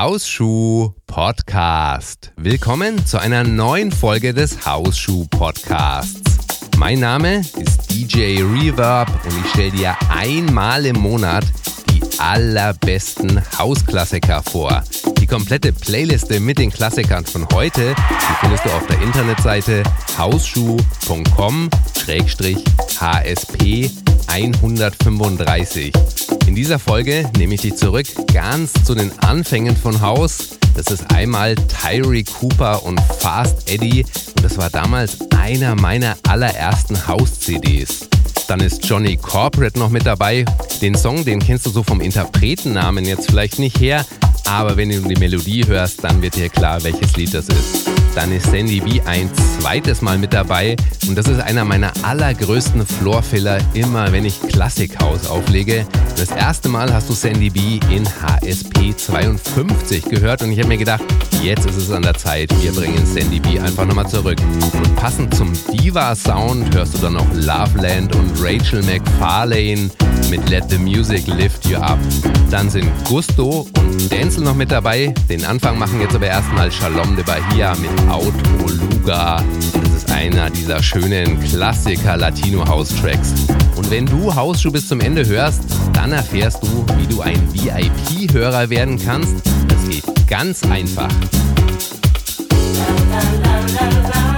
Hausschuh Podcast. Willkommen zu einer neuen Folge des Hausschuh Podcasts. Mein Name ist DJ Reverb und ich stelle dir einmal im Monat allerbesten Hausklassiker vor. Die komplette Playliste mit den Klassikern von heute, die findest du auf der Internetseite hausschuh.com-hsp 135. In dieser Folge nehme ich dich zurück ganz zu den Anfängen von House. Das ist einmal Tyree Cooper und Fast Eddie und das war damals einer meiner allerersten House-CDs. Dann ist Johnny Corporate noch mit dabei. Den Song, den kennst du so vom Interpretennamen jetzt vielleicht nicht her, aber wenn du die Melodie hörst, dann wird dir klar, welches Lied das ist. Dann ist Sandy B ein zweites Mal mit dabei und das ist einer meiner allergrößten Floorfiller, immer wenn ich Classic House auflege. Das erste Mal hast du Sandy B in HSP 52 gehört und ich habe mir gedacht, jetzt ist es an der Zeit, wir bringen Sandy B einfach nochmal zurück. Und passend zum Diva-Sound hörst du dann noch Loveland und Rachel McFarlane mit Let the Music Lift You Up. Dann sind Gusto und Denzel noch mit dabei. Den Anfang machen jetzt aber erstmal Shalom de Bahia mit Auto Luga. Das ist einer dieser schönen Klassiker Latino House Tracks. Wenn du Hausschuh bis zum Ende hörst, dann erfährst du, wie du ein VIP-Hörer werden kannst. Das geht ganz einfach. time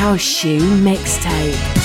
House Shoe Mixtape.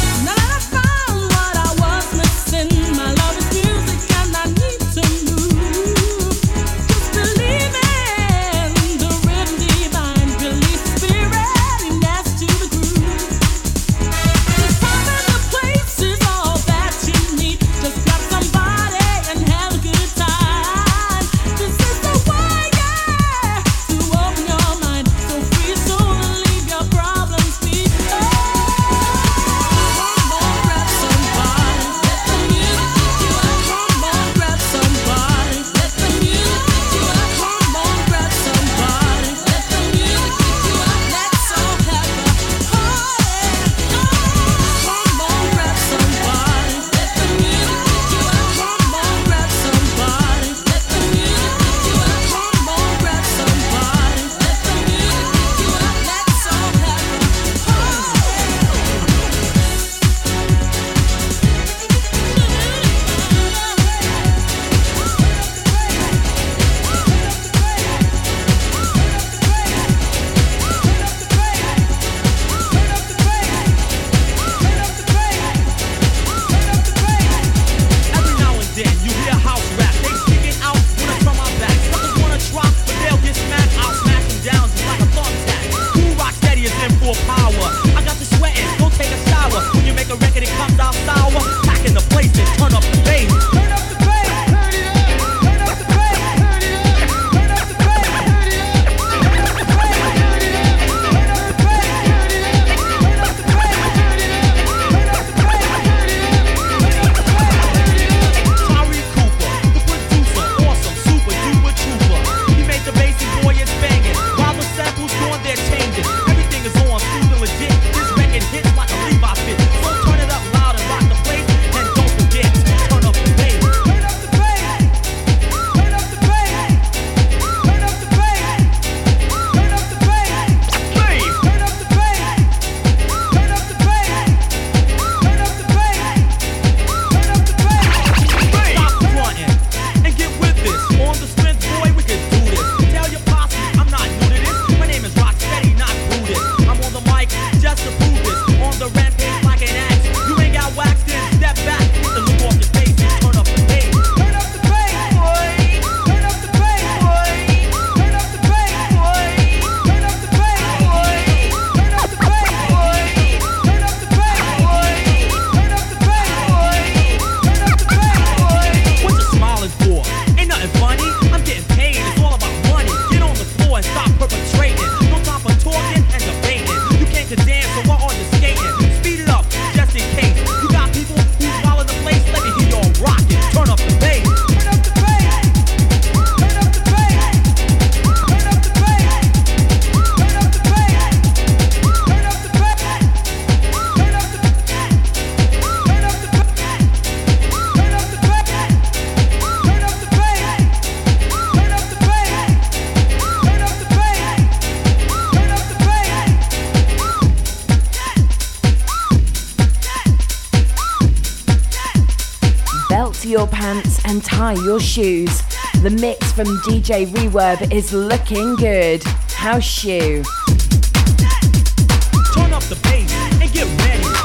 tie your shoes. The mix from DJ Reverb is looking good. House shoe. Turn up the bass and get ready.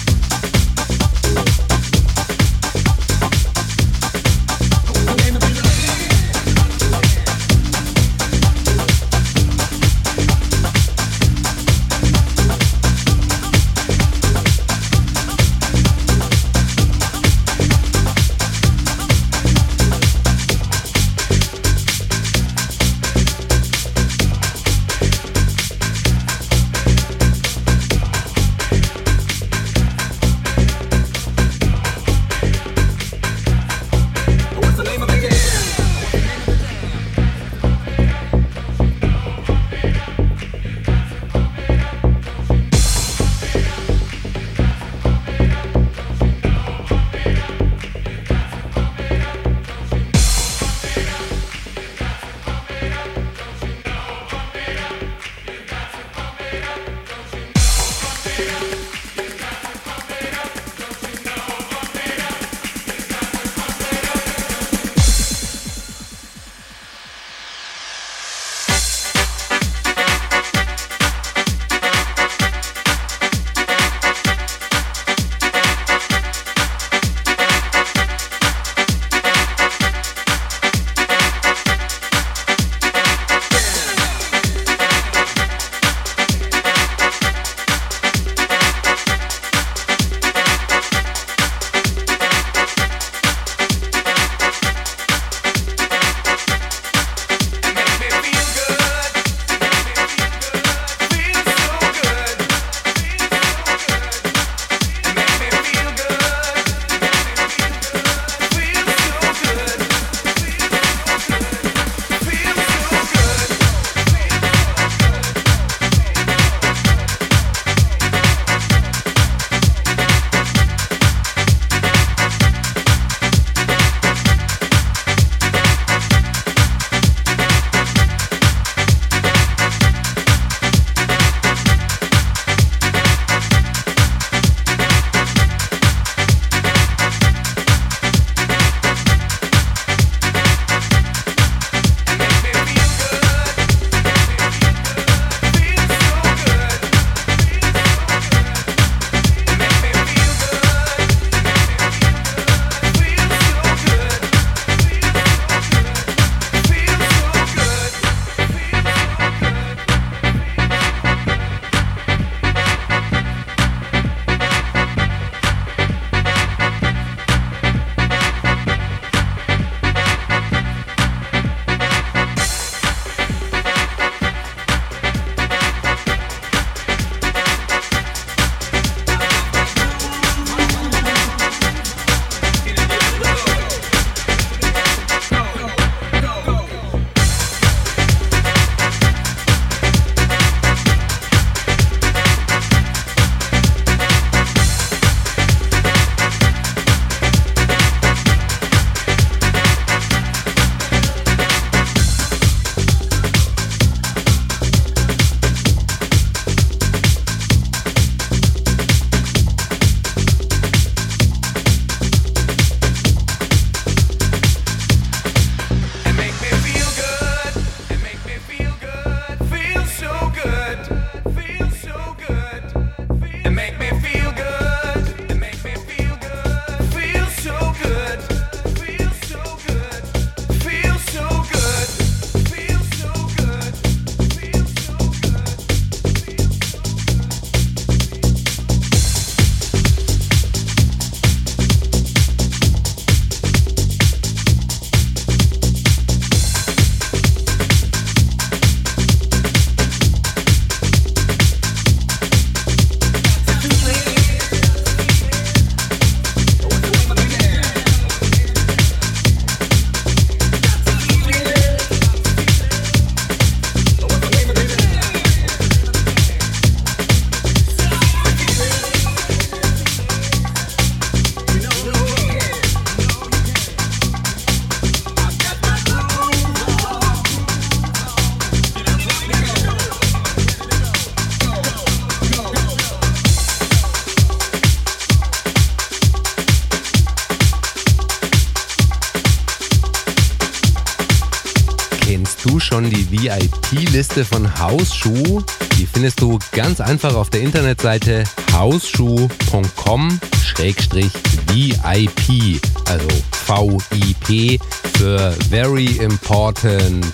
VIP-Liste von Hausschuh? Die findest du ganz einfach auf der Internetseite hausschuh.com-VIP, also V-I-P für Very Important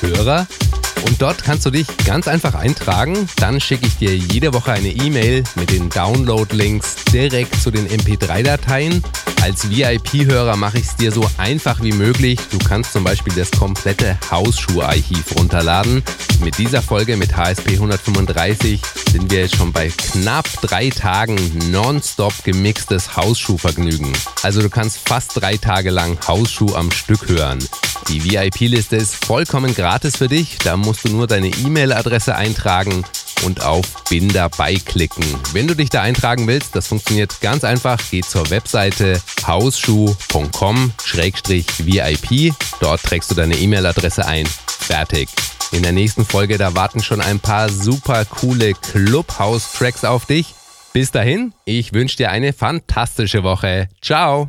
Hörer. Und dort kannst du dich ganz einfach eintragen. Dann schicke ich dir jede Woche eine E-Mail mit den Download-Links direkt zu den MP3-Dateien. Als VIP-Hörer mache ich es dir so einfach wie möglich. Du kannst zum Beispiel das komplette Hausschuh-Archiv runterladen. Mit dieser Folge mit HSP 135 sind wir jetzt schon bei knapp drei Tagen nonstop gemixtes Hausschuhvergnügen. Also du kannst fast drei Tage lang Hausschuh am Stück hören. Die VIP-Liste ist vollkommen gratis für dich. Da musst du nur deine E-Mail-Adresse eintragen und auf Bin dabei klicken. Wenn du dich da eintragen willst, das funktioniert ganz einfach. Geh zur Webseite hausschuh.com-vip. Dort trägst du deine E-Mail-Adresse ein. Fertig. In der nächsten Folge, da warten schon ein paar super coole Clubhouse-Tracks auf dich. Bis dahin, ich wünsche dir eine fantastische Woche. Ciao.